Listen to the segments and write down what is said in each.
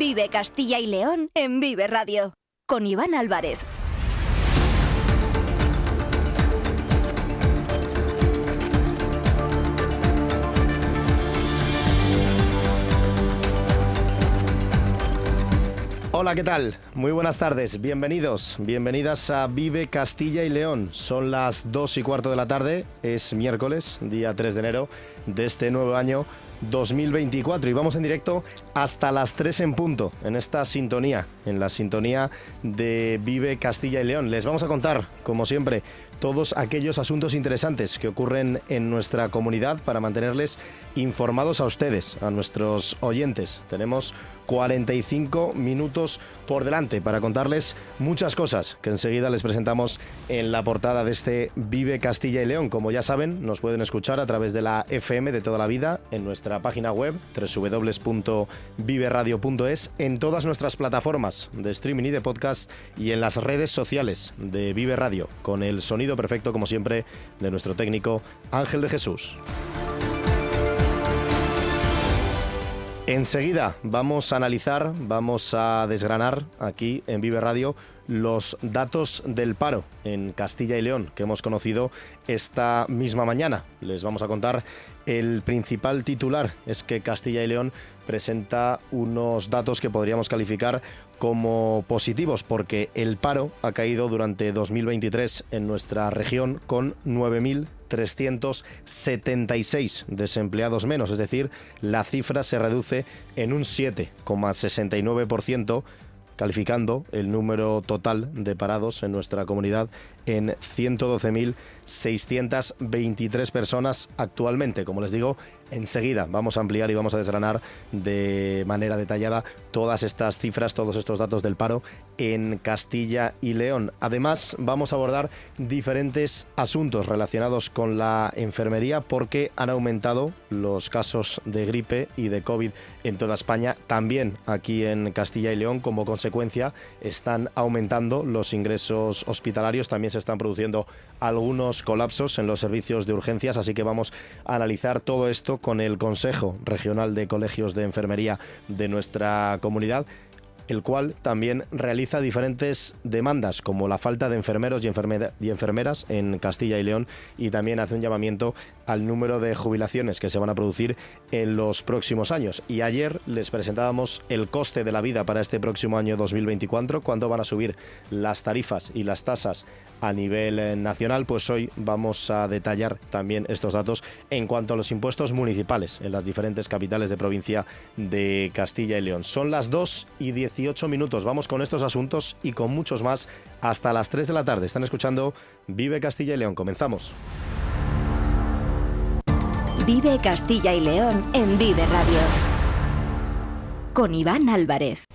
Vive Castilla y León en Vive Radio. Con Iván Álvarez. Hola, ¿qué tal? Muy buenas tardes, bienvenidos, bienvenidas a Vive Castilla y León. Son las 2 y cuarto de la tarde, es miércoles, día 3 de enero de este nuevo año 2024 y vamos en directo hasta las 3 en punto en esta sintonía, en la sintonía de Vive Castilla y León. Les vamos a contar, como siempre, todos aquellos asuntos interesantes que ocurren en nuestra comunidad para mantenerles informados a ustedes, a nuestros oyentes. Tenemos 45 minutos por delante para contarles muchas cosas que enseguida les presentamos en la portada de este Vive Castilla y León. Como ya saben, nos pueden escuchar a través de la FM de toda la vida en nuestra página web www.viveradio.es, en todas nuestras plataformas de streaming y de podcast y en las redes sociales de Vive Radio, con el sonido perfecto, como siempre, de nuestro técnico Ángel de Jesús. Enseguida vamos a analizar, vamos a desgranar aquí en Vive Radio los datos del paro en Castilla y León que hemos conocido esta misma mañana. Les vamos a contar el principal titular, es que Castilla y León presenta unos datos que podríamos calificar como positivos porque el paro ha caído durante 2023 en nuestra región con 9.376 desempleados menos, es decir, la cifra se reduce en un 7,69% calificando el número total de parados en nuestra comunidad en 112.623 personas actualmente. Como les digo, enseguida vamos a ampliar y vamos a desgranar de manera detallada todas estas cifras, todos estos datos del paro en Castilla y León. Además, vamos a abordar diferentes asuntos relacionados con la enfermería porque han aumentado los casos de gripe y de COVID en toda España, también aquí en Castilla y León. Como consecuencia, están aumentando los ingresos hospitalarios, también se están produciendo algunos colapsos en los servicios de urgencias, así que vamos a analizar todo esto con el Consejo Regional de Colegios de Enfermería de nuestra comunidad el cual también realiza diferentes demandas, como la falta de enfermeros y, enfermeras en Castilla y León, y también hace un llamamiento al número de jubilaciones que se van a producir en los próximos años. Y ayer les presentábamos el coste de la vida para este próximo año 2024, cuando van a subir las tarifas y las tasas a nivel eh, nacional, pues hoy vamos a detallar también estos datos en cuanto a los impuestos municipales en las diferentes capitales de provincia de Castilla y León. Son las 2 y 18 minutos. Vamos con estos asuntos y con muchos más hasta las 3 de la tarde. Están escuchando Vive Castilla y León. Comenzamos. Vive Castilla y León en Vive Radio. Con Iván Álvarez.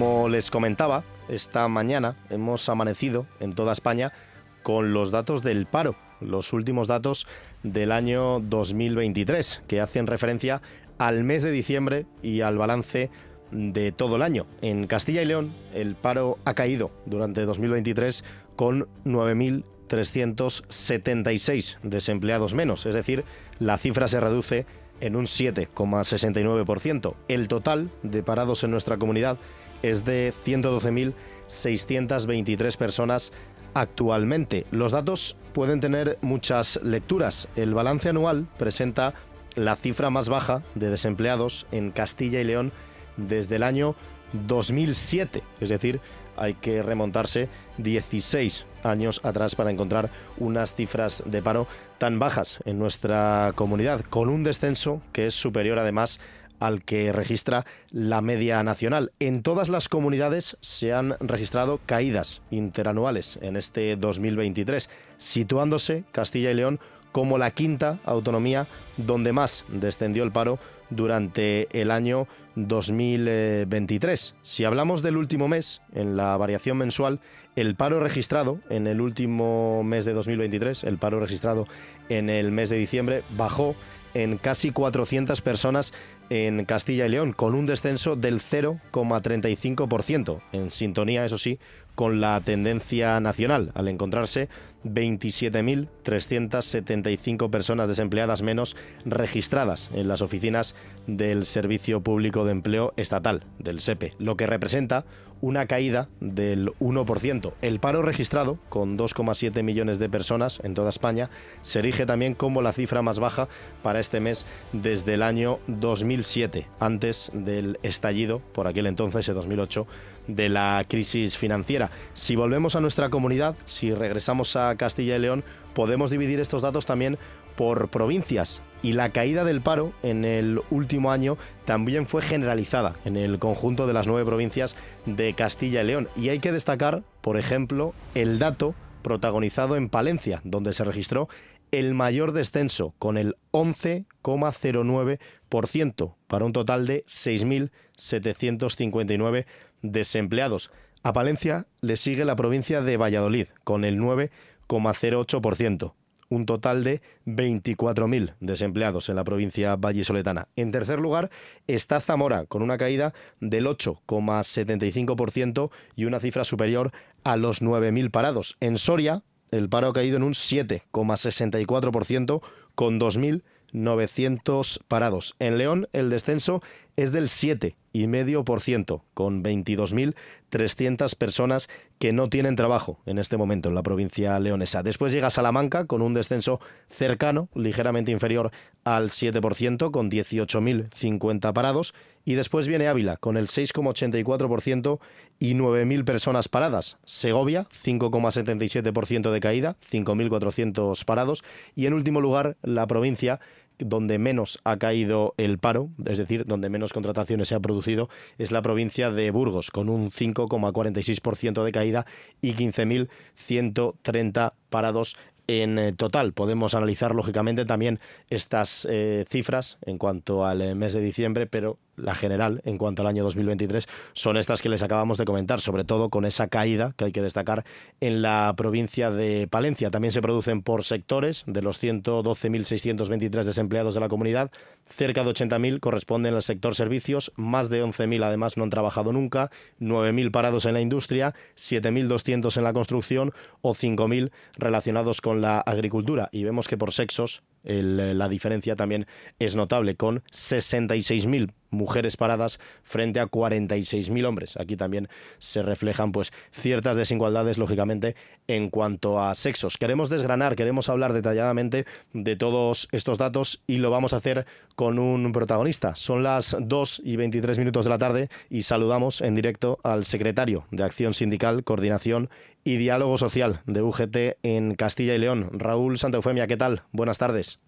Como les comentaba, esta mañana hemos amanecido en toda España con los datos del paro, los últimos datos del año 2023, que hacen referencia al mes de diciembre y al balance de todo el año. En Castilla y León, el paro ha caído durante 2023 con 9.376 desempleados menos, es decir, la cifra se reduce en un 7,69%. El total de parados en nuestra comunidad es de 112.623 personas actualmente. Los datos pueden tener muchas lecturas. El balance anual presenta la cifra más baja de desempleados en Castilla y León desde el año 2007, es decir, hay que remontarse 16 años atrás para encontrar unas cifras de paro tan bajas en nuestra comunidad, con un descenso que es superior además al que registra la media nacional. En todas las comunidades se han registrado caídas interanuales en este 2023, situándose Castilla y León como la quinta autonomía donde más descendió el paro durante el año 2023. Si hablamos del último mes, en la variación mensual, el paro registrado en el último mes de 2023, el paro registrado en el mes de diciembre, bajó en casi 400 personas en Castilla y León, con un descenso del 0,35%, en sintonía, eso sí, con la tendencia nacional, al encontrarse 27.375 personas desempleadas menos registradas en las oficinas del Servicio Público de Empleo Estatal, del SEPE, lo que representa una caída del 1%. El paro registrado, con 2,7 millones de personas en toda España, se erige también como la cifra más baja para este mes desde el año 2007, antes del estallido, por aquel entonces, en 2008, de la crisis financiera. Si volvemos a nuestra comunidad, si regresamos a Castilla y León, podemos dividir estos datos también por provincias y la caída del paro en el último año también fue generalizada en el conjunto de las nueve provincias de Castilla y León. Y hay que destacar, por ejemplo, el dato protagonizado en Palencia, donde se registró el mayor descenso, con el 11,09%, para un total de 6.759 desempleados. A Palencia le sigue la provincia de Valladolid, con el 9,08% un total de 24.000 desempleados en la provincia vallisoletana. En tercer lugar está Zamora, con una caída del 8,75% y una cifra superior a los 9.000 parados. En Soria, el paro ha caído en un 7,64% con 2.900 parados. En León, el descenso es del 7,5%, con 22.300 personas que no tienen trabajo en este momento en la provincia leonesa. Después llega Salamanca con un descenso cercano, ligeramente inferior al 7%, con 18.050 parados. Y después viene Ávila con el 6,84% y 9.000 personas paradas. Segovia, 5,77% de caída, 5.400 parados. Y en último lugar, la provincia donde menos ha caído el paro, es decir, donde menos contrataciones se ha producido, es la provincia de Burgos, con un 5,46% de caída y 15.130 parados en eh, total. Podemos analizar lógicamente también estas eh, cifras en cuanto al eh, mes de diciembre, pero la general en cuanto al año 2023 son estas que les acabamos de comentar, sobre todo con esa caída que hay que destacar en la provincia de Palencia. También se producen por sectores de los 112.623 desempleados de la comunidad, cerca de 80.000 corresponden al sector servicios, más de 11.000 además no han trabajado nunca, 9.000 parados en la industria, 7.200 en la construcción o 5.000 relacionados con la agricultura. Y vemos que por sexos la diferencia también es notable, con 66.000 mujeres paradas frente a 46.000 hombres. Aquí también se reflejan pues ciertas desigualdades lógicamente en cuanto a sexos. Queremos desgranar, queremos hablar detalladamente de todos estos datos y lo vamos a hacer con un protagonista. Son las 2 y 23 minutos de la tarde y saludamos en directo al secretario de Acción Sindical, Coordinación y Diálogo Social de UGT en Castilla y León, Raúl Santaufemia. ¿Qué tal? Buenas tardes.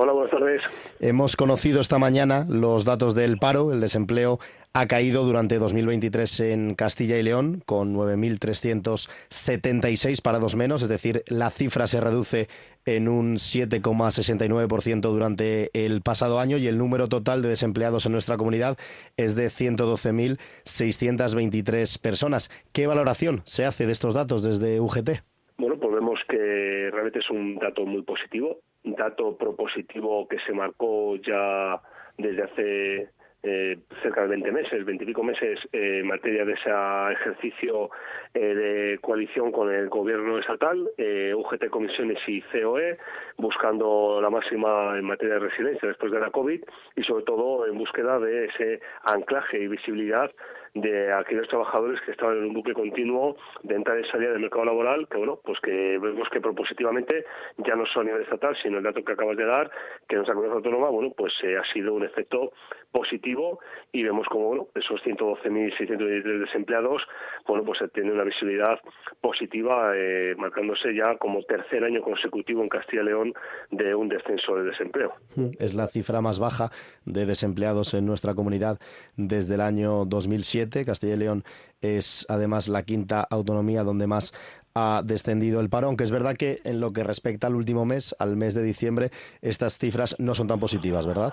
Hola, buenas tardes. Hemos conocido esta mañana los datos del paro. El desempleo ha caído durante 2023 en Castilla y León con 9.376 parados menos, es decir, la cifra se reduce en un 7,69% durante el pasado año y el número total de desempleados en nuestra comunidad es de 112.623 personas. ¿Qué valoración se hace de estos datos desde UGT? Bueno, pues vemos que realmente es un dato muy positivo dato propositivo que se marcó ya desde hace eh, cerca de 20 meses, 20 y pico meses, eh, en materia de ese ejercicio eh, de coalición con el gobierno estatal, UGT Comisiones y COE, buscando la máxima en materia de residencia después de la COVID y sobre todo en búsqueda de ese anclaje y visibilidad de aquellos trabajadores que estaban en un buque continuo de entrada y salida del mercado laboral, que bueno, pues que vemos que propositivamente ya no solo a nivel estatal, sino el dato que acabas de dar, que en nuestra comunidad autónoma, bueno, pues eh, ha sido un efecto positivo y vemos como, bueno, esos 112.623 desempleados, bueno, pues tiene una visibilidad positiva, eh, marcándose ya como tercer año consecutivo en Castilla y León de un descenso de desempleo. Es la cifra más baja de desempleados en nuestra comunidad desde el año 2007 Castilla y León es además la quinta autonomía donde más ha descendido el paro, aunque es verdad que en lo que respecta al último mes, al mes de diciembre, estas cifras no son tan positivas, ¿verdad?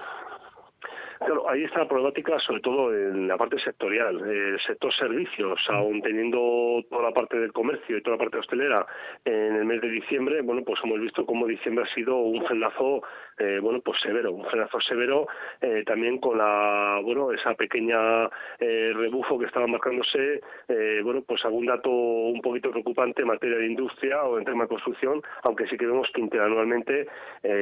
Bueno, ahí está la problemática, sobre todo en la parte sectorial. El sector servicios, aún teniendo toda la parte del comercio y toda la parte hostelera en el mes de diciembre, bueno, pues hemos visto cómo diciembre ha sido un frenazo, eh, bueno, pues severo, un frenazo severo eh, también con la, bueno, esa pequeña eh, rebufo que estaba marcándose, bueno, pues algún dato un poquito preocupante en materia de industria o en tema de construcción, aunque sí que vemos que interanualmente,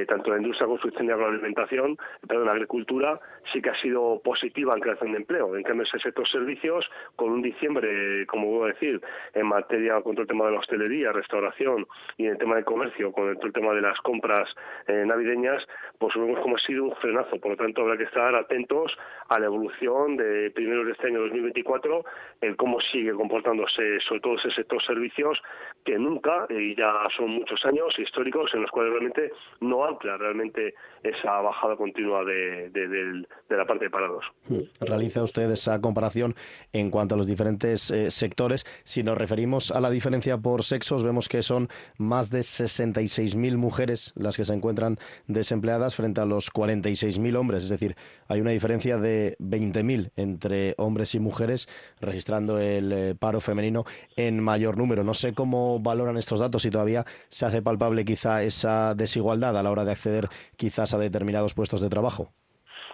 tanto la industria, construcción y agroalimentación, perdón, agricultura, sí que ha sido positiva en creación de empleo. En cambio, ese sector servicios, con un diciembre, como voy a decir, en materia contra el tema de la hostelería, restauración y en el tema de comercio, con el, tema de las compras eh, navideñas, pues vemos como ha sido un frenazo. Por lo tanto, habrá que estar atentos a la evolución de primero de este año 2024, el cómo sigue comportándose, sobre todo ese sector servicios, que nunca, y ya son muchos años históricos, en los cuales realmente no ancla realmente esa bajada continua de, de, la parte de parados. Hmm. Realiza usted esa comparación en cuanto a los diferentes eh, sectores. Si nos referimos a la diferencia por sexos, vemos que son más de 66.000 mujeres las que se encuentran desempleadas frente a los 46.000 hombres. Es decir, hay una diferencia de 20.000 entre hombres y mujeres, registrando el eh, paro femenino en mayor número. No sé cómo valoran estos datos, si todavía se hace palpable quizá esa desigualdad a la hora de acceder quizás a determinados puestos de trabajo.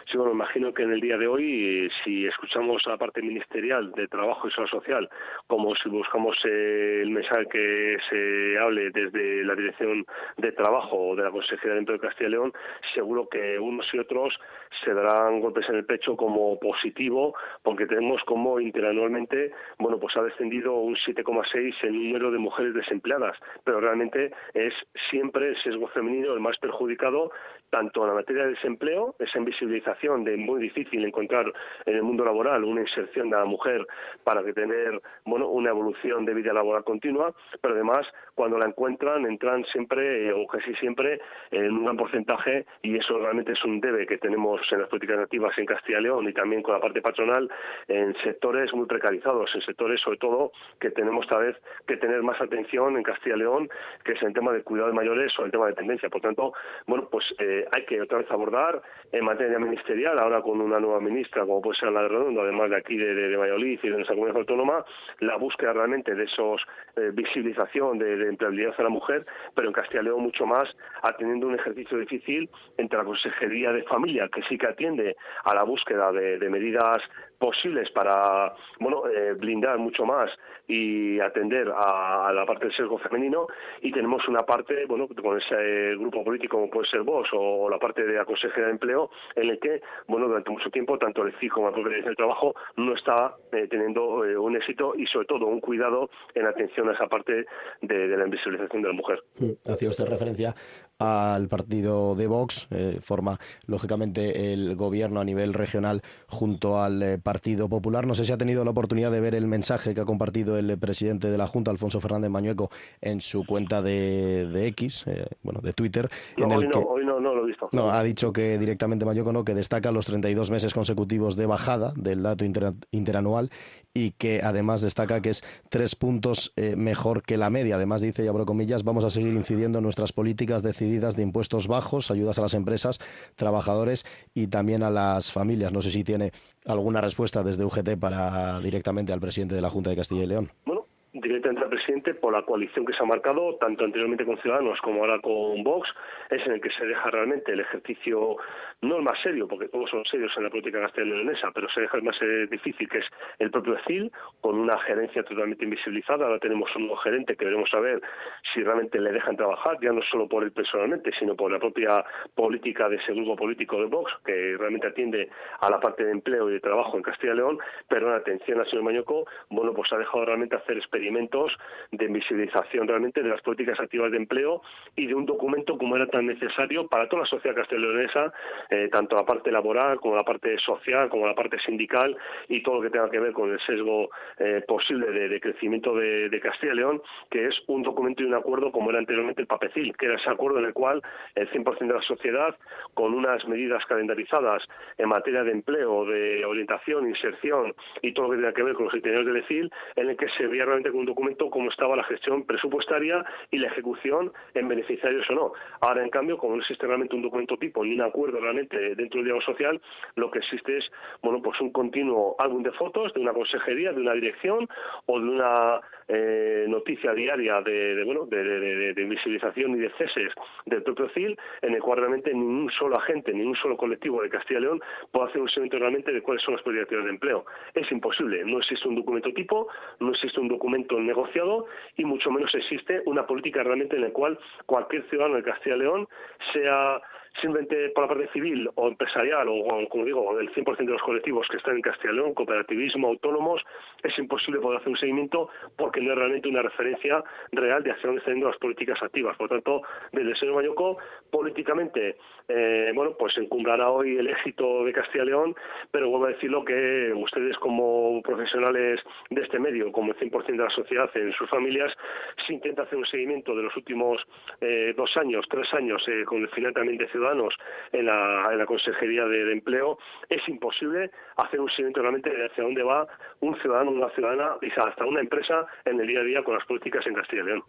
Sí, bueno, imagino que en el día de hoy, si escuchamos la parte ministerial de Trabajo y Salud Social, como si buscamos eh, el mensaje que se hable desde la Dirección de Trabajo o de la Consejería de Empleo de Castilla y León, seguro que unos y otros se darán golpes en el pecho como positivo, porque tenemos como interanualmente, bueno, pues ha descendido un 7,6 el número de mujeres desempleadas, pero realmente es siempre el sesgo femenino el más perjudicado, tanto en la materia de desempleo, esa invisibilización de muy difícil encontrar en el mundo laboral una inserción de la mujer para que tener bueno una evolución de vida laboral continua, pero además cuando la encuentran entran siempre o casi siempre en un gran porcentaje y eso realmente es un debe que tenemos en las políticas nativas en Castilla y León y también con la parte patronal en sectores muy precarizados, en sectores sobre todo que tenemos tal vez que tener más atención en Castilla y León, que es el tema de cuidado de mayores o el tema de dependencia. Por tanto, bueno, pues eh, hay que otra vez abordar en materia ministerial ahora con una nueva ministra, como puede ser la de Redondo, además de aquí de, de, Valladolid y de nuestra comunidad autónoma, la búsqueda realmente de esos eh, visibilización de, empleabilidad a la mujer, pero en Castilla y León mucho más atendiendo un ejercicio difícil entre la Consejería de Familia, que sí que atiende a la búsqueda de, medidas posibles para bueno eh, blindar mucho más y atender a, la parte del sesgo femenino y tenemos una parte bueno con ese grupo político como puede ser vos o, la parte de la Consejería de Empleo en el que bueno, durante mucho tiempo, tanto el CIC como la propia del trabajo no está eh, teniendo eh, un éxito y, sobre todo, un cuidado en atención a esa parte de, la invisibilización de la mujer. Hacía usted referencia al partido de Vox, eh, forma lógicamente el gobierno a nivel regional junto al Partido Popular. No sé si ha tenido la oportunidad de ver el mensaje que ha compartido el presidente de la Junta, Alfonso Fernández Mañueco, en su cuenta de, X, bueno, de Twitter. No, hoy, no, hoy no, no, lo he visto. No, ha dicho que directamente Mañueco no, que destaca los 32 meses consecutivos de bajada del dato interanual y que además destaca que es tres puntos eh, mejor que la media. Además dice, y abro comillas, vamos a seguir incidiendo en nuestras políticas decididas de impuestos bajos, ayudas a las empresas, trabajadores y también a las familias. No sé si tiene alguna respuesta desde UGT para directamente al presidente de la Junta de Castilla y León directamente al presidente por la coalición que se ha marcado, tanto anteriormente con Ciudadanos como ahora con Vox, es en el que se deja realmente el ejercicio, no el más serio, porque todos son serios en la política castellano-leonesa, pero se deja el más eh, difícil, que es el propio CIL, con una gerencia totalmente invisibilizada. Ahora tenemos un nuevo gerente que veremos a ver si realmente le dejan trabajar, ya no solo por él personalmente, sino por la propia política de ese grupo político de Vox, que realmente atiende a la parte de empleo y de trabajo en Castilla y León, pero en atención al señor Mañoco, bueno, pues ha dejado realmente hacer experiencias de invisibilización realmente de las políticas activas de empleo y de un documento como era tan necesario para toda la sociedad castellonesa, eh, tanto la parte laboral como la parte social, como la parte sindical y todo lo que tenga que ver con el sesgo eh, posible de, crecimiento de, Castilla y León, que es un documento y un acuerdo como era anteriormente el PAPECIL, que era ese acuerdo en el cual el 100% de la sociedad, con unas medidas calendarizadas en materia de empleo, de orientación, inserción y todo lo que tenga que ver con los criterios del ECIL, en el que se veía realmente un documento documento cómo estaba la gestión presupuestaria y la ejecución en beneficiarios o no. Ahora, en cambio, como no existe realmente un documento tipo ni un acuerdo realmente dentro del diálogo social, lo que existe es, bueno, pues un continuo álbum de fotos de una consejería, de una dirección o de una eh, noticia diaria de, bueno de, invisibilización y de ceses del propio CIL, en el cual realmente ningún solo agente, ni un solo colectivo de Castilla y León puede hacer un seguimiento realmente de cuáles son las políticas de empleo. Es imposible, no existe un documento tipo, no existe un documento negociado y mucho menos existe una política realmente en la cual cualquier ciudadano de Castilla y León sea simplemente por la parte civil o empresarial o, como digo, el 100% de los colectivos que están en Castilla y León, cooperativismo, autónomos, es imposible poder hacer un seguimiento porque no es realmente una referencia real de hacia dónde están yendo las políticas activas. Por lo tanto, desde el señor Mayoco, políticamente, eh, bueno, pues encumbrará hoy el éxito de Castilla y León, pero vuelvo a decirlo que ustedes como profesionales de este medio, como el 100% de la sociedad en sus familias, si intenta hacer un seguimiento de los últimos eh, dos años, tres años, eh, con el final también de ciudadanos en la, Consejería de, Empleo, es imposible hacer un seguimiento realmente de hacia dónde va un ciudadano, una ciudadana y hasta una empresa en el día a día con las políticas en Castilla y León.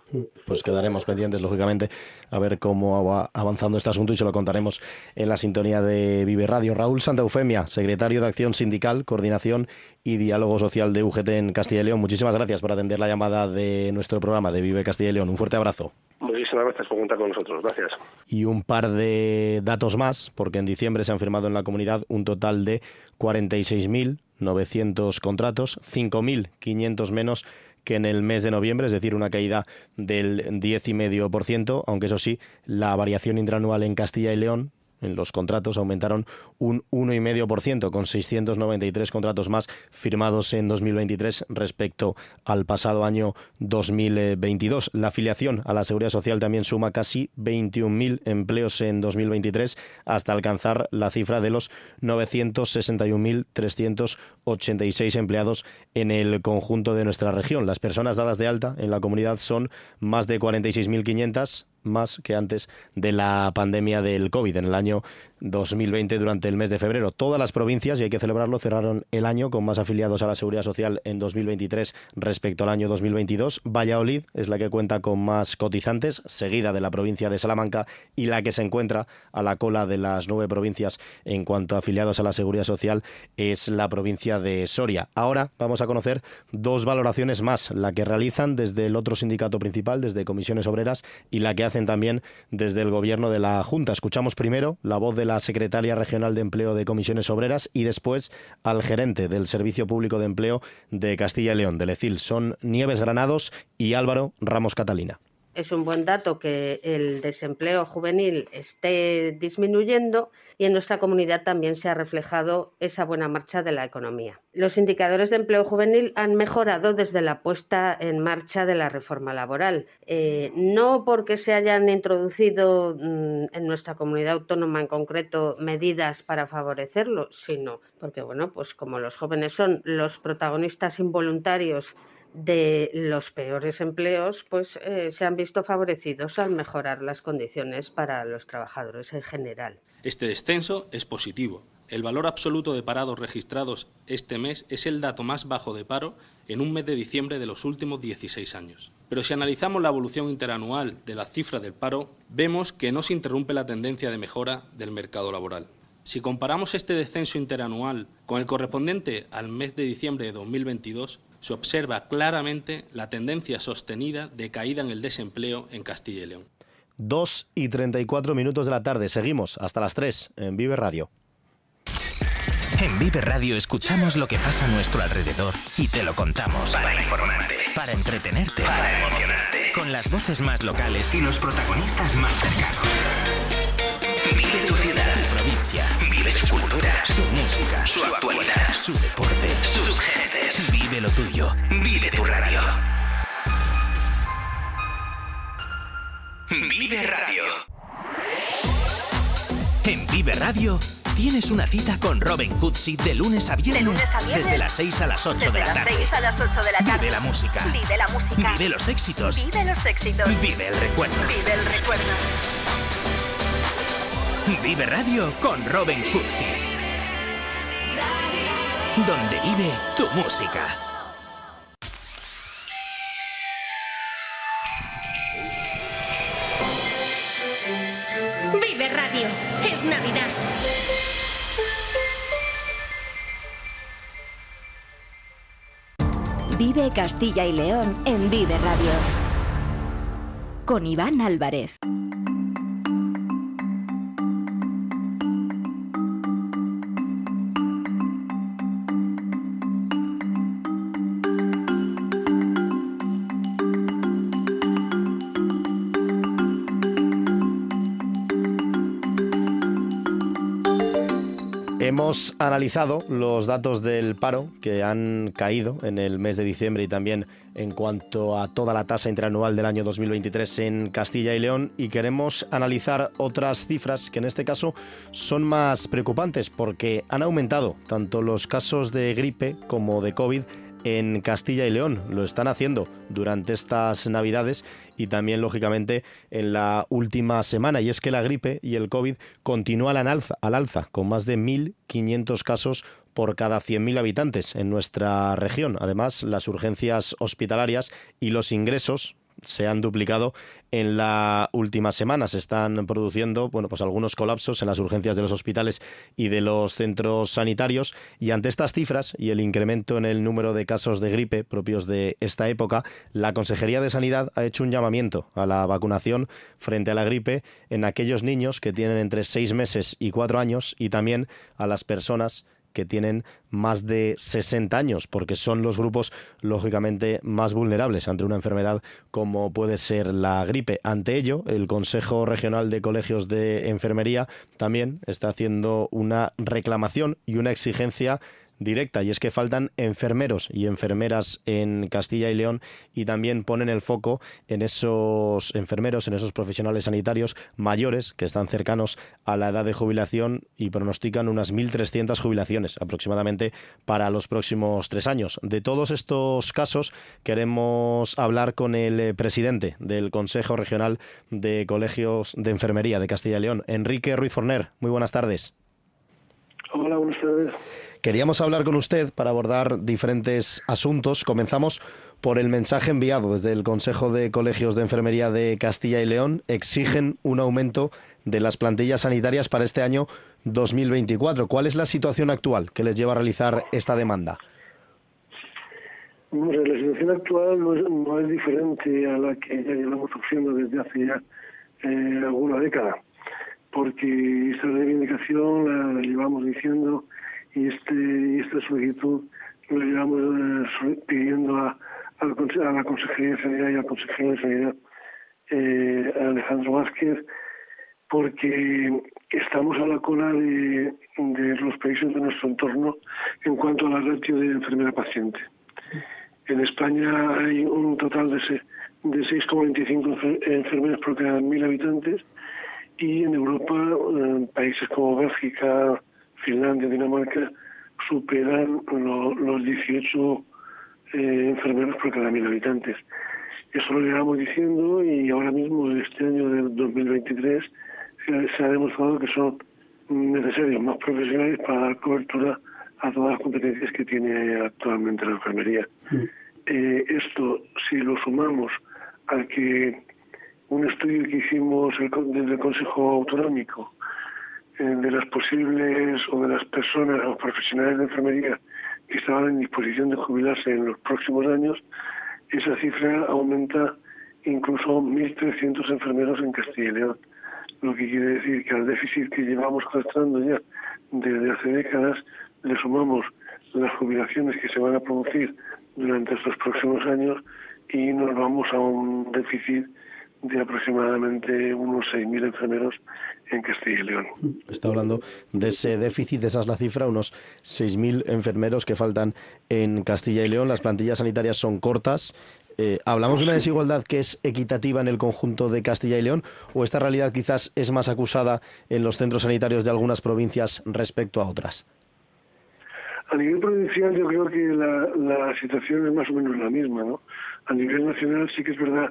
Pues quedaremos pendientes, lógicamente, a ver cómo va avanzando este asunto y se lo contaremos en la sintonía de Vive Radio. Raúl Santa Eufemia, secretario de Acción Sindical, Coordinación y Diálogo Social de UGT en Castilla y León. Muchísimas gracias por atender la llamada de nuestro programa de Vive Castilla y León. Un fuerte abrazo. Muchísimas gracias por contar con nosotros. Gracias. Y un par de datos más, porque en diciembre se han firmado en la comunidad un total de 46.900 contratos, 5.500 menos que en el mes de noviembre, es decir, una caída del 10,5%, aunque eso sí, la variación intranual en Castilla y León en los contratos aumentaron un 1,5%, con 693 contratos más firmados en 2023 respecto al pasado año 2022. La afiliación a la Seguridad Social también suma casi 21.000 empleos en 2023 hasta alcanzar la cifra de los 961.386 empleados en el conjunto de nuestra región. Las personas dadas de alta en la comunidad son más de 46.500 más que antes de la pandemia del COVID. En el año 2020 durante el mes de febrero. Todas las provincias, y hay que celebrarlo, cerraron el año con más afiliados a la Seguridad Social en 2023 respecto al año 2022. Valladolid es la que cuenta con más cotizantes, seguida de la provincia de Salamanca y la que se encuentra a la cola de las nueve provincias en cuanto a afiliados a la Seguridad Social es la provincia de Soria. Ahora vamos a conocer dos valoraciones más, la que realizan desde el otro sindicato principal, desde Comisiones Obreras, y la que hacen también desde el gobierno de la Junta. Escuchamos primero la voz de la secretaria regional de empleo de Comisiones Obreras y después al gerente del Servicio Público de Empleo de Castilla y León, de Lecil. Son Nieves Granados y Álvaro Ramos Catalina es un buen dato que el desempleo juvenil esté disminuyendo y en nuestra comunidad también se ha reflejado esa buena marcha de la economía. Los indicadores de empleo juvenil han mejorado desde la puesta en marcha de la reforma laboral, eh, no porque se hayan introducido mm, en nuestra comunidad autónoma en concreto medidas para favorecerlo, sino porque, bueno, pues como los jóvenes son los protagonistas involuntarios de los peores empleos, pues eh, se han visto favorecidos al mejorar las condiciones para los trabajadores en general. Este descenso es positivo. El valor absoluto de parados registrados este mes es el dato más bajo de paro en un mes de diciembre de los últimos 16 años. Pero si analizamos la evolución interanual de la cifra del paro, vemos que no se interrumpe la tendencia de mejora del mercado laboral. Si comparamos este descenso interanual con el correspondiente al mes de diciembre de 2022, se observa claramente la tendencia sostenida de caída en el desempleo en Castilla y León. 2 y 34 minutos de la tarde. Seguimos hasta las 3 en Vive Radio. En Vive Radio escuchamos lo que pasa a nuestro alrededor y te lo contamos. Para informarte, para entretenerte, para emocionarte. Con las voces más locales y los protagonistas más cercanos. Vive tu ciudad, tu provincia. Su cultura, su música, su actualidad, su deporte, sus gentes. Vive lo tuyo. Vive tu radio. Vive Radio. En Vive Radio tienes una cita con Robin Cutsi de lunes a viernes. Desde las 6 a las 8 de la tarde. Vive la música. Vive la música. Vive los éxitos. Vive los éxitos. Vive el recuerdo. Vive el recuerdo. Vive Radio con Robin Cooksey. Donde vive tu música. Vive Radio es Navidad. Vive Castilla y León en Vive Radio. Con Iván Álvarez. Hemos analizado los datos del paro que han caído en el mes de diciembre y también en cuanto a toda la tasa interanual del año 2023 en Castilla y León y queremos analizar otras cifras que en este caso son más preocupantes porque han aumentado tanto los casos de gripe como de COVID en Castilla y León. Lo están haciendo durante estas Navidades y también, lógicamente, en la última semana. Y es que la gripe y el COVID continúan al alza, al alza con más de 1.500 casos por cada 100.000 habitantes en nuestra región. Además, las urgencias hospitalarias y los ingresos se han duplicado en la última semana. Se están produciendo bueno, pues algunos colapsos en las urgencias de los hospitales y de los centros sanitarios. Y ante estas cifras y el incremento en el número de casos de gripe propios de esta época, la Consejería de Sanidad ha hecho un llamamiento a la vacunación frente a la gripe en aquellos niños que tienen entre seis meses y cuatro años y también a las personas que tienen más de 60 años, porque son los grupos lógicamente más vulnerables ante una enfermedad como puede ser la gripe. Ante ello, el Consejo Regional de Colegios de Enfermería también está haciendo una reclamación y una exigencia directa y es que faltan enfermeros y enfermeras en Castilla y León y también ponen el foco en esos enfermeros, en esos profesionales sanitarios mayores que están cercanos a la edad de jubilación y pronostican unas 1.300 jubilaciones aproximadamente para los próximos tres años. De todos estos casos queremos hablar con el eh, presidente del Consejo Regional de Colegios de Enfermería de Castilla y León, Enrique Ruiz Forner. Muy buenas tardes. Hola, buenas tardes. Queríamos hablar con usted para abordar diferentes asuntos. Comenzamos por el mensaje enviado desde el Consejo de Colegios de Enfermería de Castilla y León. Exigen un aumento de las plantillas sanitarias para este año 2024. ¿Cuál es la situación actual que les lleva a realizar esta demanda? la situación actual no es, diferente a la que ya llevamos sufriendo desde hace ya eh, alguna década, porque esta reivindicación la llevamos diciendo y este esta solicitud lo llevamos eh, pidiendo a, la, Consejería de Sanidad y al consejero de Sanidad eh, Alejandro Vázquez porque estamos a la cola de, los países de nuestro entorno en cuanto a la ratio de enfermera paciente. En España hay un total de, de 6,25 enfermeras por cada mil habitantes y en Europa, en países como Bélgica, Finlandia, Dinamarca, superan los 18 eh, enfermeros por cada mil habitantes. Eso lo llevamos diciendo y ahora mismo, este año del 2023, se ha demostrado que son necesarios más profesionales para dar cobertura a todas las competencias que tiene actualmente la enfermería. Mm. Eh, esto, si lo sumamos al que un estudio que hicimos desde el Consejo Autonómico eh, de las posibles o de las personas o profesionales de enfermería que estaban en disposición de jubilarse en los próximos años, esa cifra aumenta incluso 1.300 enfermeros en Castilla y León. Lo que quiere decir que al déficit que llevamos gastando ya desde hace décadas, le sumamos las jubilaciones que se van a producir durante estos próximos años y nos vamos a un déficit de aproximadamente unos 6.000 enfermeros en Castilla y León. Está hablando de ese déficit, esa es la cifra, unos 6.000 enfermeros que faltan en Castilla y León. Las plantillas sanitarias son cortas. Eh, ¿Hablamos de una desigualdad que es equitativa en el conjunto de Castilla y León o esta realidad quizás es más acusada en los centros sanitarios de algunas provincias respecto a otras? A nivel provincial yo creo que la, la situación es más o menos la misma. ¿no? A nivel nacional sí que es verdad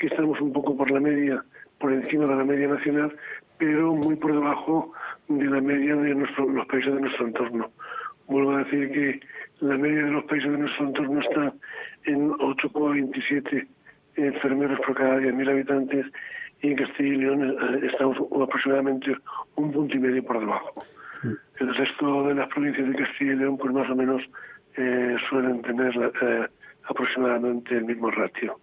que estamos un poco por la media, por encima de la media nacional, pero muy por debajo de la media de nuestro, los países de nuestro entorno. Vuelvo a decir que la media de los países de nuestro entorno está en 8,27 enfermeros por cada 10.000 habitantes y en Castilla y León eh, estamos aproximadamente un punto y medio por debajo. Mm. El resto de las provincias de Castilla y León, pues más o menos eh, suelen tener eh, aproximadamente el mismo ratio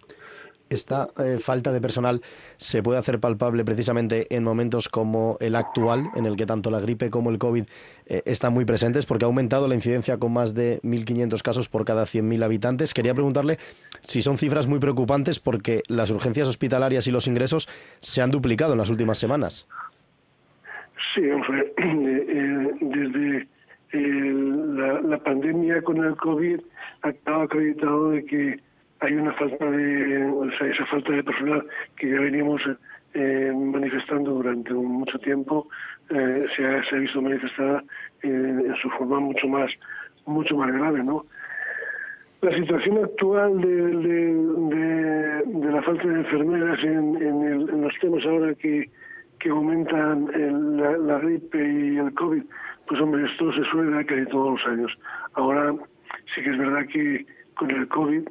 esta eh, falta de personal se puede hacer palpable precisamente en momentos como el actual, en el que tanto la gripe como el COVID eh, están muy presentes, porque ha aumentado la incidencia con más de 1.500 casos por cada 100.000 habitantes. Quería preguntarle si son cifras muy preocupantes porque las urgencias hospitalarias y los ingresos se han duplicado en las últimas semanas. Sí, eh, desde la, la pandemia con el COVID ha acreditado de que hay una falta de, o sea, esa falta de personal que ya veníamos eh, manifestando durante mucho tiempo, eh, se, ha, visto manifestada en su forma mucho más, mucho más grave, ¿no? La situación actual de, la falta de enfermeras en, en, los temas ahora que, que aumentan la, la, gripe y el COVID, pues hombre, esto se suele dar casi todos los años. Ahora sí que es verdad que con el COVID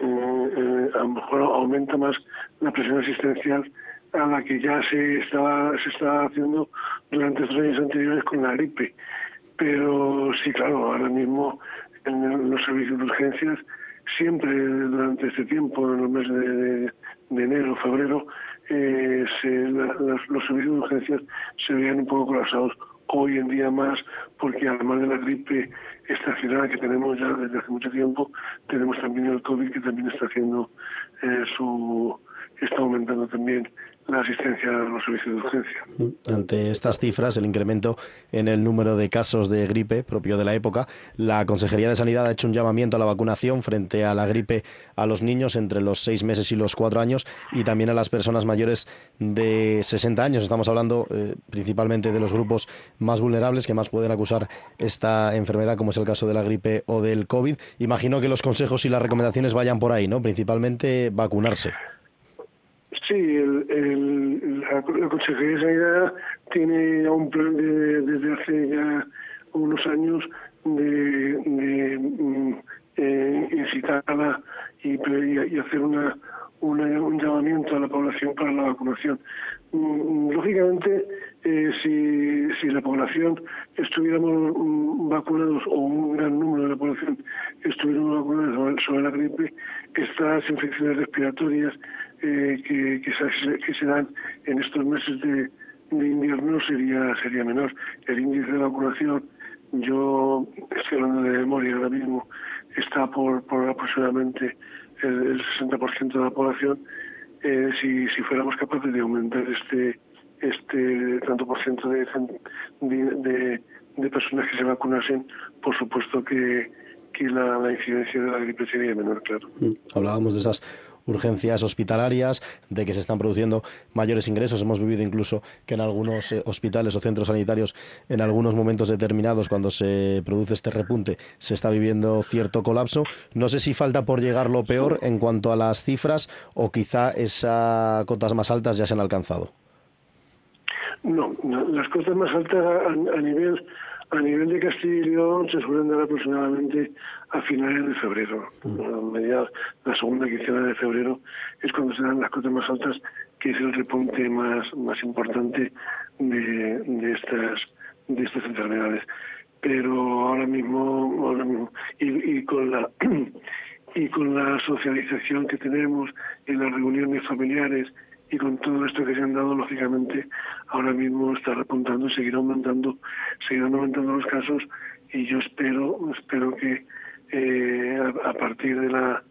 eh, a lo mejor aumenta más la presión asistencial a la que ya se estaba, se estaba haciendo durante los años anteriores con la gripe. Pero sí, claro, ahora mismo en los servicios de urgencias, siempre durante este tiempo, en los meses de, de, enero, febrero, eh, los servicios de urgencias se veían un poco colapsados. Hoy en día más, porque además de la gripe estacional que tenemos ya desde hace mucho tiempo, tenemos también el COVID que también está haciendo eh, su está aumentando también la asistencia a los servicios de urgencia. Ante estas cifras, el incremento en el número de casos de gripe propio de la época, la Consejería de Sanidad ha hecho un llamamiento a la vacunación frente a la gripe a los niños entre los seis meses y los cuatro años y también a las personas mayores de 60 años. Estamos hablando eh, principalmente de los grupos más vulnerables que más pueden acusar esta enfermedad, como es el caso de la gripe o del COVID. Imagino que los consejos y las recomendaciones vayan por ahí, ¿no? Principalmente vacunarse. Sí, el, la, Consejería de Sanidad tiene un plan desde hace ya unos años de, mm, eh, y, hacer una, un llamamiento a la población para la vacunación. Mm, lógicamente, eh, si, si la población estuviéramos vacunados o un gran número de la población estuviéramos vacunados sobre la gripe, estas infecciones respiratorias eh, que, que, se, dan en estos meses de, invierno sería sería menor. El índice de vacunación, yo estoy hablando de memoria ahora mismo, está por, por aproximadamente el, 60% de la población. Eh, si, si fuéramos capaces de aumentar este este tanto por ciento de, de, de, personas que se vacunasen, por supuesto que, que la, la incidencia de la gripe sería menor, claro. Mm. Hablábamos de esas urgencias hospitalarias, de que se están produciendo mayores ingresos. Hemos vivido incluso que en algunos eh, hospitales o centros sanitarios, en algunos momentos determinados, cuando se produce este repunte, se está viviendo cierto colapso. No sé si falta por llegar lo peor en cuanto a las cifras o quizá esas cotas más altas ya se han alcanzado. No, las cotas más altas a nivel a nivel de Castilla y León se suelen dar aproximadamente a finales de febrero. Mm. A la segunda quincena de febrero es cuando se dan las cotas más altas, que es el repunte más, más importante de, de estas de estas enfermedades. Pero ahora mismo, ahora mismo y, y con la y con la socialización que tenemos en las reuniones familiares y con todo esto que se han dado, lógicamente, ahora mismo está repuntando seguirá aumentando, seguirán aumentando los casos y yo espero, espero que eh, a, partir de la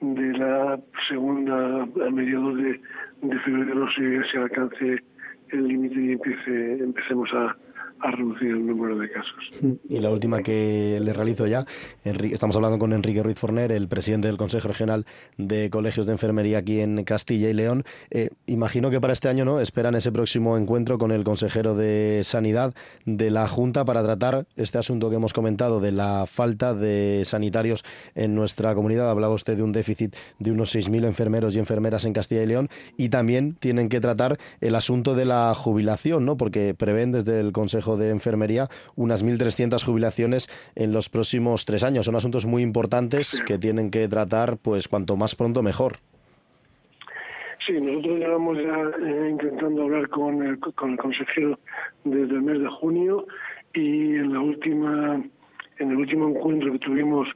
de la segunda a mediados de, de febrero se, se alcance el límite y empiece, empecemos a, ha reducido el número de casos. Y la última que le realizo ya, estamos hablando con Enrique Ruiz Forner, el presidente del Consejo Regional de Colegios de Enfermería aquí en Castilla y León. Eh, imagino que para este año no esperan ese próximo encuentro con el consejero de Sanidad de la Junta para tratar este asunto que hemos comentado de la falta de sanitarios en nuestra comunidad. Hablaba usted de un déficit de unos 6.000 enfermeros y enfermeras en Castilla y León y también tienen que tratar el asunto de la jubilación, ¿no? porque prevén desde el Consejo de Enfermería unas 1.300 jubilaciones en los próximos tres años. Son asuntos muy importantes que tienen que tratar, pues cuanto más pronto mejor. Sí, nosotros llevamos ya eh, intentando hablar con el, con el consejero desde el mes de junio y en la última en el último encuentro que tuvimos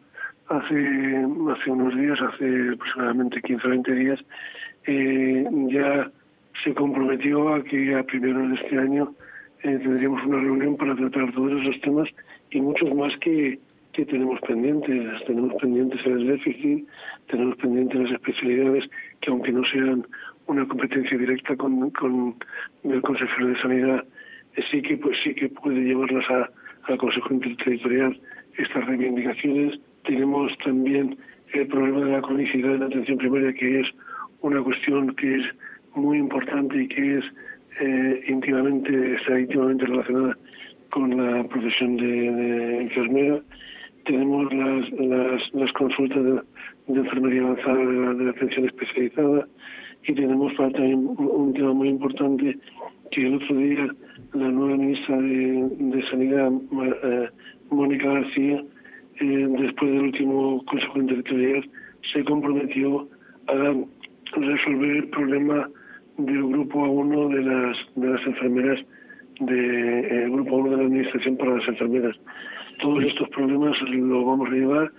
hace hace unos días, hace aproximadamente 15 o 20 días, eh, ya se comprometió a que a primero de este año eh, tendríamos una reunión para tratar todos esos temas y muchos más que, que tenemos pendientes. Tenemos pendientes el déficit, tenemos pendientes las especialidades que aunque no sean una competencia directa con, con el consejero de sanidad, eh, sí que pues sí que puede llevarlas a, al Consejo Interterritorial estas reivindicaciones. Tenemos también el problema de la cronicidad en atención primaria, que es una cuestión que es muy importante y que es eh, íntimamente, está íntimamente relacionada con la profesión de, enfermera. Tenemos las, las, consultas de, enfermería avanzada de la, atención especializada y tenemos también un, tema muy importante que el otro día la nueva ministra de, Sanidad, eh, Mónica García, eh, después del último Consejo Interterritorial, se comprometió a resolver el problema del grupo A1 de las, de las enfermeras, del de, grupo A1 de la Administración para las enfermeras. Todos estos problemas los vamos a llevar.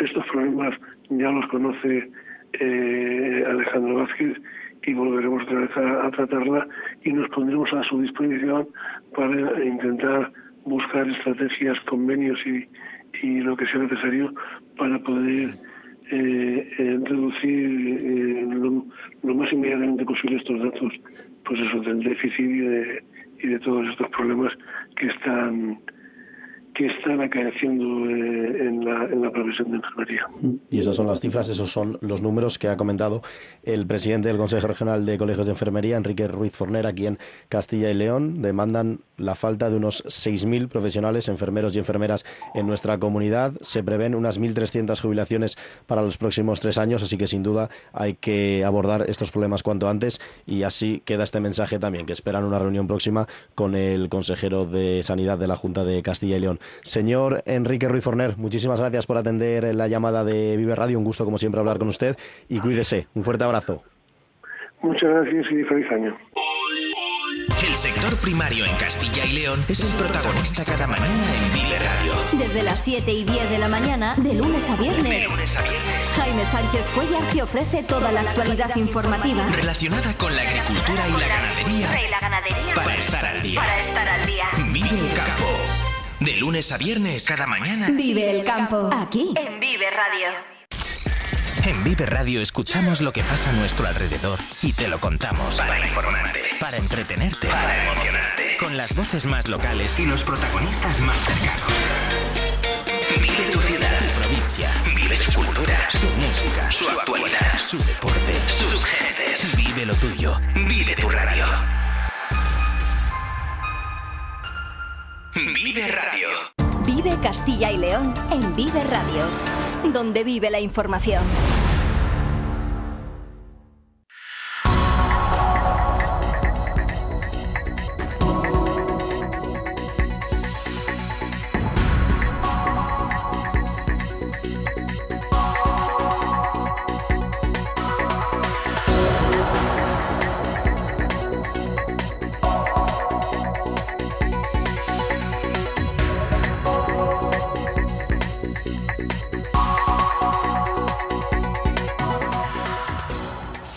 Estos problemas ya los conoce eh, Alejandro Vázquez y volveremos otra vez a, tratarla y nos pondremos a su disposición para intentar buscar estrategias, convenios y, y lo que sea necesario para poder reducir eh, lo, más inmediatamente posible estos datos, pues eso, del déficit y de todos estos problemas que están que están acaeciendo eh, en, la, en la profesión de enfermería. Y esas son las cifras, esos son los números que ha comentado el presidente del Consejo Regional de Colegios de Enfermería, Enrique Ruiz Forner, aquí en Castilla y León. Demandan la falta de unos 6.000 profesionales, enfermeros y enfermeras en nuestra comunidad. Se prevén unas 1.300 jubilaciones para los próximos tres años, así que sin duda hay que abordar estos problemas cuanto antes y así queda este mensaje también, que esperan una reunión próxima con el consejero de Sanidad de la Junta de Castilla y León. Señor Enrique Ruiz Forner, muchísimas gracias por atender la llamada de Vive Radio. Un gusto, como siempre, hablar con usted y cuídese. Un fuerte abrazo. Muchas gracias y feliz año. El sector primario en Castilla y León es el protagonista cada mañana en Vive Radio. Desde las 7 y 10 de la mañana, de lunes a viernes. Jaime Sánchez Cuellar te ofrece toda la actualidad informativa relacionada con la agricultura y la ganadería. Y la ganadería. Para estar al día. Para estar al día. Vive el campo. De lunes a viernes, cada mañana. Vive el campo. Aquí. En Vive Radio. En Vive Radio escuchamos lo que pasa a nuestro alrededor y te lo contamos. Para informarte. Para entretenerte. Para emocionarte. Con las voces más locales y los protagonistas más cercanos. Vive tu ciudad. Tu provincia. Vive su cultura. Su música. Su actualidad. Su deporte. Sus gentes. Vive lo tuyo. Vive tu radio. Vive Radio. Vive Castilla y León en Vive Radio, donde vive la información.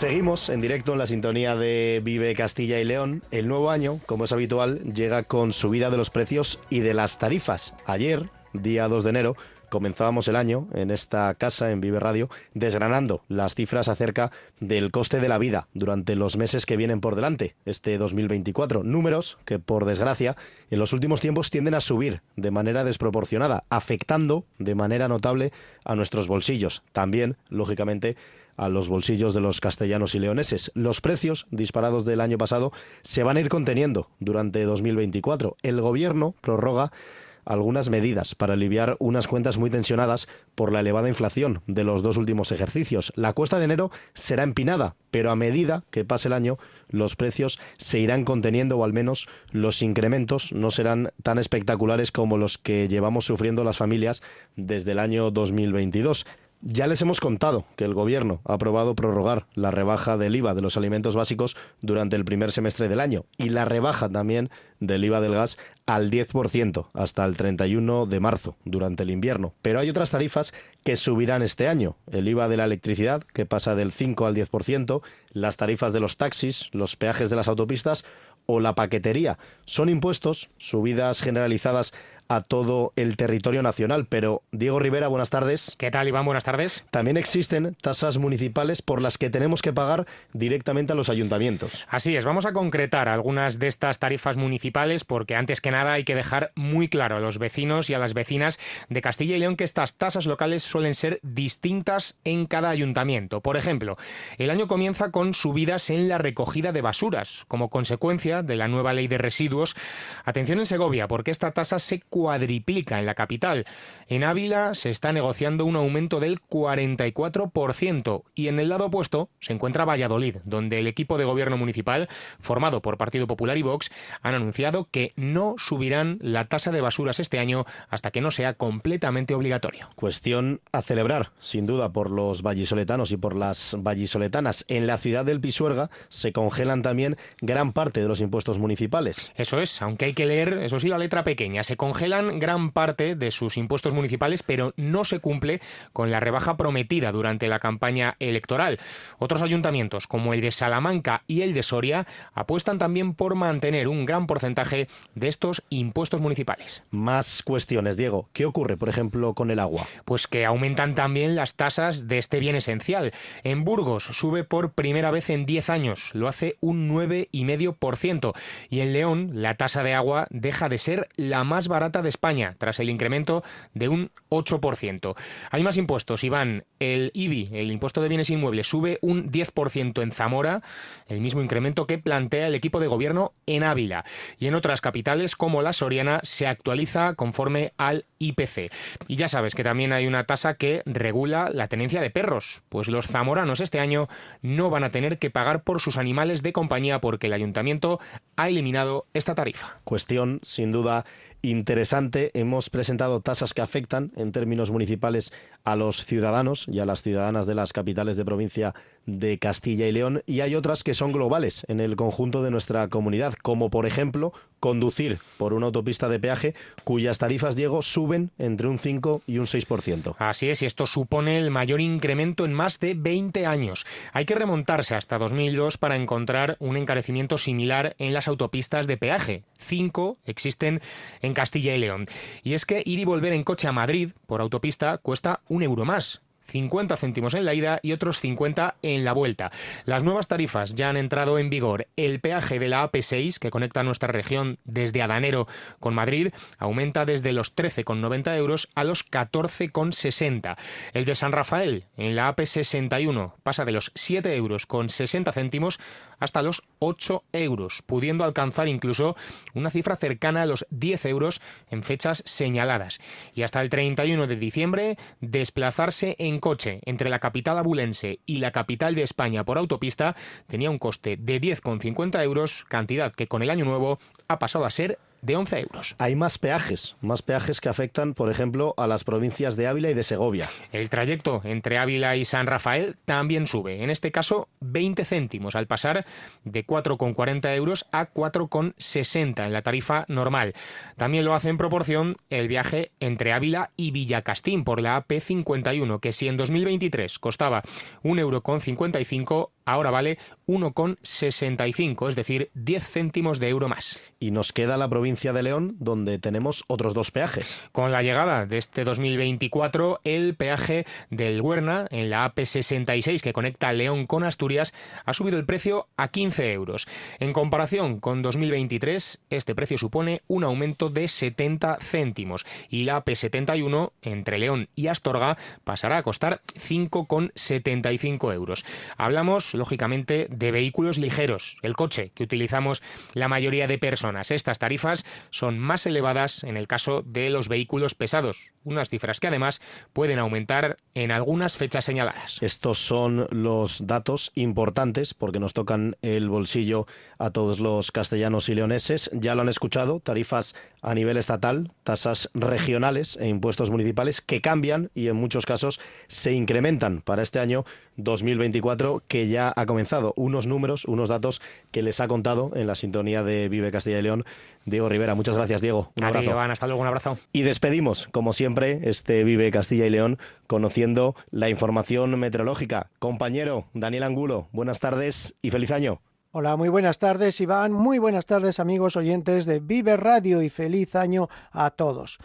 Seguimos en directo en la sintonía de Vive Castilla y León. El nuevo año, como es habitual, llega con subida de los precios y de las tarifas. Ayer, día 2 de enero, comenzábamos el año en esta casa, en Vive Radio, desgranando las cifras acerca del coste de la vida durante los meses que vienen por delante, este 2024. Números que, por desgracia, en los últimos tiempos tienden a subir de manera desproporcionada, afectando de manera notable a nuestros bolsillos. También, lógicamente, a los bolsillos de los castellanos y leoneses. Los precios disparados del año pasado se van a ir conteniendo durante 2024. El gobierno prorroga algunas medidas para aliviar unas cuentas muy tensionadas por la elevada inflación de los dos últimos ejercicios. La cuesta de enero será empinada, pero a medida que pase el año los precios se irán conteniendo o al menos los incrementos no serán tan espectaculares como los que llevamos sufriendo las familias desde el año 2022. Ya les hemos contado que el Gobierno ha aprobado prorrogar la rebaja del IVA de los alimentos básicos durante el primer semestre del año y la rebaja también del IVA del gas al 10% hasta el 31 de marzo durante el invierno. Pero hay otras tarifas que subirán este año. El IVA de la electricidad, que pasa del 5 al 10%, las tarifas de los taxis, los peajes de las autopistas o la paquetería. Son impuestos, subidas generalizadas a todo el territorio nacional. Pero, Diego Rivera, buenas tardes. ¿Qué tal, Iván? Buenas tardes. También existen tasas municipales por las que tenemos que pagar directamente a los ayuntamientos. Así es, vamos a concretar algunas de estas tarifas municipales porque antes que nada hay que dejar muy claro a los vecinos y a las vecinas de Castilla y León que estas tasas locales suelen ser distintas en cada ayuntamiento. Por ejemplo, el año comienza con subidas en la recogida de basuras como consecuencia de la nueva ley de residuos. Atención en Segovia, porque esta tasa se cuadriplica en la capital. En Ávila se está negociando un aumento del 44% y en el lado opuesto se encuentra Valladolid, donde el equipo de gobierno municipal, formado por Partido Popular y Vox, han anunciado que no subirán la tasa de basuras este año hasta que no sea completamente obligatorio. Cuestión a celebrar, sin duda, por los vallisoletanos y por las vallisoletanas. En la ciudad del Pisuerga se congelan también gran parte de los impuestos municipales. Eso es, aunque hay que leer, eso sí, la letra pequeña. Se congelan gran parte de sus impuestos municipales, pero no se cumple con la rebaja prometida durante la campaña electoral. Otros ayuntamientos, como el de Salamanca y el de Soria, apuestan también por mantener un gran porcentaje de estos impuestos municipales. Más cuestiones, Diego. ¿Qué ocurre, por ejemplo, con el agua? Pues que aumentan también las tasas de este bien esencial. En Burgos sube por primera vez en 10 años, lo hace un 9,5%. Y en León la tasa de agua deja de ser la más barata de España, tras el incremento de un 8%. Hay más impuestos, Iván. El IBI, el impuesto de bienes inmuebles, sube un 10% en Zamora, el mismo incremento que plantea el equipo de gobierno en Ávila. Y en otras capitales, como la Soriana, se actualiza conforme al IPC. Y ya sabes que también hay una tasa que regula la tenencia de perros, pues los zamoranos este año no van a tener que pagar por sus animales de compañía porque el ayuntamiento ha eliminado esta tarifa. Cuestión, sin duda, interesante. Hemos presentado tasas que afectan en términos municipales a los ciudadanos y a las ciudadanas de las capitales de provincia de Castilla y León y hay otras que son globales en el conjunto de nuestra comunidad, como por ejemplo conducir por una autopista de peaje cuyas tarifas, Diego, suben entre un 5 y un 6%. Así es, y esto supone el mayor incremento en más de 20 años. Hay que remontarse hasta 2002 para encontrar un encarecimiento similar en las autopistas de peaje. Cinco existen en Castilla y León. Y es que ir y volver en coche a Madrid por autopista cuesta un euro más. 50 céntimos en la ida y otros 50 en la vuelta. Las nuevas tarifas ya han entrado en vigor. El peaje de la AP6, que conecta nuestra región desde Adanero con Madrid, aumenta desde los 13,90 euros a los 14,60. El de San Rafael, en la AP61, pasa de los 7 euros con 60 céntimos hasta los 8 euros, pudiendo alcanzar incluso una cifra cercana a los 10 euros en fechas señaladas. Y hasta el 31 de diciembre, desplazarse en coche entre la capital abulense y la capital de España por autopista tenía un coste de 10,50 euros, cantidad que con el año nuevo ha pasado a ser de 11 euros. Hay más peajes, más peajes que afectan, por ejemplo, a las provincias de Ávila y de Segovia. El trayecto entre Ávila y San Rafael también sube, en este caso 20 céntimos, al pasar de 4,40 euros a 4,60 en la tarifa normal. También lo hace en proporción el viaje entre Ávila y Villacastín por la AP51, que si en 2023 costaba 1,55 euro, ahora vale 1,65, es decir, 10 céntimos de euro más. Y nos queda la provincia de León, donde tenemos otros dos peajes. Con la llegada de este 2024, el peaje del Huerna, en la AP66 que conecta León con Asturias, ha subido el precio a 15 euros. En comparación con 2023, este precio supone un aumento de 70 céntimos y la AP71 entre León y Astorga pasará a costar 5,75 euros. Hablamos lógicamente, de vehículos ligeros, el coche que utilizamos la mayoría de personas. Estas tarifas son más elevadas en el caso de los vehículos pesados, unas cifras que además pueden aumentar en algunas fechas señaladas. Estos son los datos importantes porque nos tocan el bolsillo a todos los castellanos y leoneses. Ya lo han escuchado, tarifas a nivel estatal, tasas regionales e impuestos municipales que cambian y en muchos casos se incrementan para este año 2024 que ya ha comenzado. Unos números, unos datos que les ha contado en la sintonía de Vive Castilla y León Diego Rivera. Muchas gracias, Diego. Un abrazo. hasta luego, un abrazo. Y despedimos, como siempre, este Vive Castilla y León conociendo la información meteorológica. Compañero Daniel Angulo, buenas tardes y feliz año. Hola, muy buenas tardes, Iván. Muy buenas tardes, amigos oyentes de Vive Radio y feliz año a todos.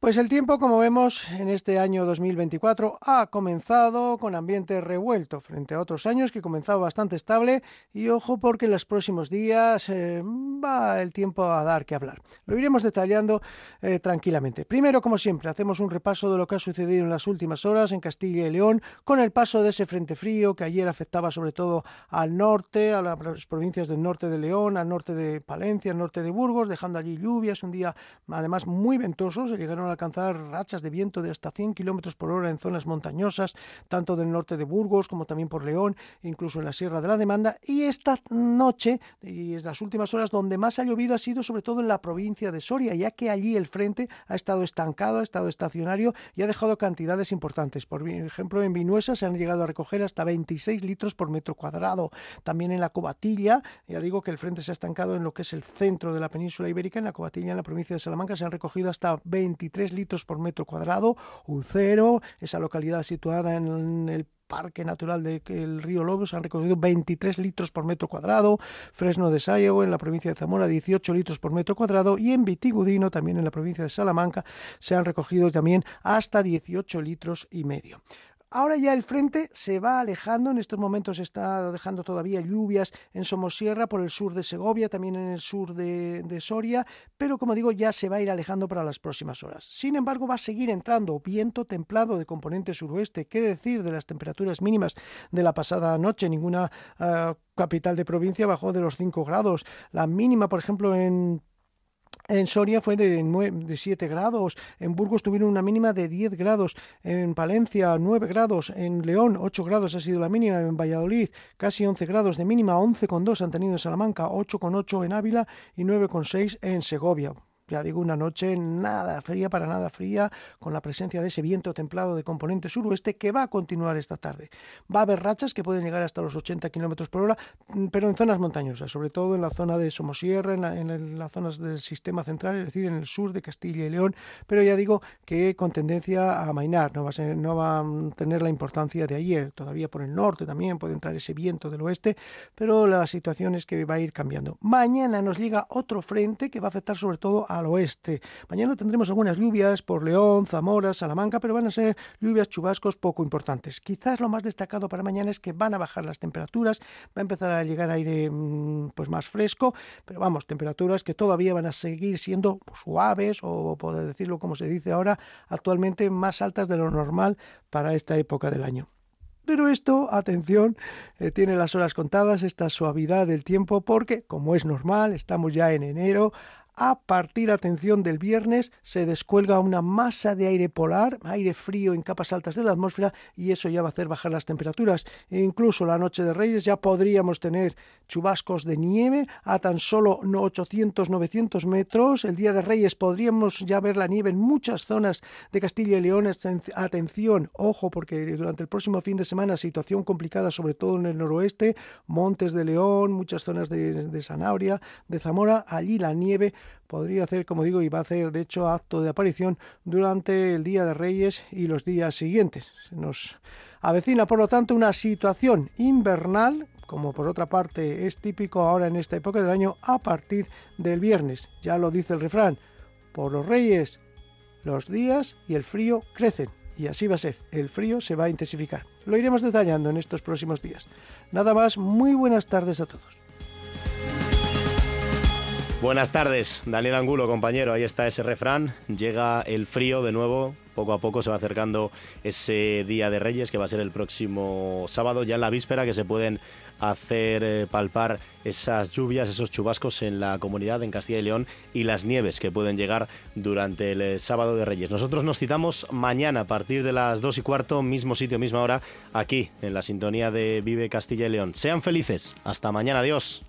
Pues el tiempo, como vemos, en este año 2024 ha comenzado con ambiente revuelto frente a otros años que comenzado bastante estable y ojo porque en los próximos días eh, va el tiempo a dar que hablar. Lo iremos detallando eh, tranquilamente. Primero, como siempre, hacemos un repaso de lo que ha sucedido en las últimas horas en Castilla y León con el paso de ese frente frío que ayer afectaba sobre todo al norte, a las provincias del norte de León, al norte de Palencia, al norte de Burgos, dejando allí lluvias, un día además muy ventoso, se llegaron alcanzar rachas de viento de hasta 100 kilómetros por hora en zonas montañosas, tanto del norte de Burgos como también por León, incluso en la Sierra de la Demanda. Y esta noche, y en las últimas horas, donde más ha llovido ha sido sobre todo en la provincia de Soria, ya que allí el frente ha estado estancado, ha estado estacionario y ha dejado cantidades importantes. Por ejemplo, en Vinuesa se han llegado a recoger hasta 26 litros por metro cuadrado. También en la Cobatilla, ya digo que el frente se ha estancado en lo que es el centro de la península ibérica, en la Cobatilla, en la provincia de Salamanca, se han recogido hasta 23 litros por metro cuadrado, Ucero, esa localidad situada en el Parque Natural del Río Lobo se han recogido 23 litros por metro cuadrado, Fresno de Sayo en la provincia de Zamora 18 litros por metro cuadrado y en Vitigudino también en la provincia de Salamanca se han recogido también hasta 18 litros y medio. Ahora ya el frente se va alejando, en estos momentos está dejando todavía lluvias en Somosierra, por el sur de Segovia, también en el sur de, Soria, pero como digo ya se va a ir alejando para las próximas horas. Sin embargo va a seguir entrando viento templado de componente suroeste, qué decir de las temperaturas mínimas de la pasada noche, ninguna ah, capital de provincia bajó de los 5 grados, la mínima por ejemplo en en Soria fue de, 9, de 7 grados, en Burgos tuvieron una mínima de 10 grados, en Palencia 9 grados, en León 8 grados ha sido la mínima, en Valladolid casi 11 grados de mínima, 11,2 han tenido en Salamanca, 8,8 en Ávila y 9,6 en Segovia ya digo, una noche nada fría, para nada fría, con la presencia de ese viento templado de componente suroeste que va a continuar esta tarde. Va a haber rachas que pueden llegar hasta los 80 kilómetros por hora, mm, pero en zonas montañosas, sobre todo en la zona de Somosierra, en, las zonas del sistema central, es decir, en el sur de Castilla y León, pero ya digo que con tendencia a mainar, no va a, no va a tener la importancia de ayer, todavía por el norte también puede entrar ese viento del oeste, pero la situación es que va a ir cambiando. Mañana nos llega otro frente que va a afectar sobre todo a al oeste. Mañana tendremos algunas lluvias por León, Zamora, Salamanca, pero van a ser lluvias chubascos poco importantes. Quizás lo más destacado para mañana es que van a bajar las temperaturas, va a empezar a llegar aire mm, pues más fresco, pero vamos, temperaturas que todavía van a seguir siendo suaves o poder decirlo como se dice ahora, actualmente más altas de lo normal para esta época del año. Pero esto, atención, eh, tiene las horas contadas, esta suavidad del tiempo, porque, como es normal, estamos ya en enero, a partir, atención, del viernes se descuelga una masa de aire polar, aire frío en capas altas de la atmósfera y eso ya va a hacer bajar las temperaturas. E incluso la noche de Reyes ya podríamos tener chubascos de nieve a tan solo 800-900 metros. El día de Reyes podríamos ya ver la nieve en muchas zonas de Castilla y León. Atención, ojo, porque durante el próximo fin de semana situación complicada, sobre todo en el noroeste, Montes de León, muchas zonas de, de Sanabria, de Zamora, allí la nieve podría hacer, como digo, y va a hacer de hecho acto de aparición durante el Día de Reyes y los días siguientes. Se nos avecina, por lo tanto, una situación invernal, como por otra parte es típico ahora en esta época del año, a partir del viernes. Ya lo dice el refrán, por los Reyes los días y el frío crecen. Y así va a ser, el frío se va a intensificar. Lo iremos detallando en estos próximos días. Nada más, muy buenas tardes a todos. Buenas tardes, Daniel Angulo, compañero. Ahí está ese refrán. Llega el frío de nuevo. Poco a poco se va acercando ese Día de Reyes que va a ser el próximo sábado, ya en la víspera, que se pueden hacer eh, palpar esas lluvias, esos chubascos en la comunidad en Castilla y León y las nieves que pueden llegar durante el eh, sábado de Reyes. Nosotros nos citamos mañana a partir de las dos y cuarto, mismo sitio, misma hora, aquí en la sintonía de Vive Castilla y León. Sean felices. Hasta mañana. Adiós.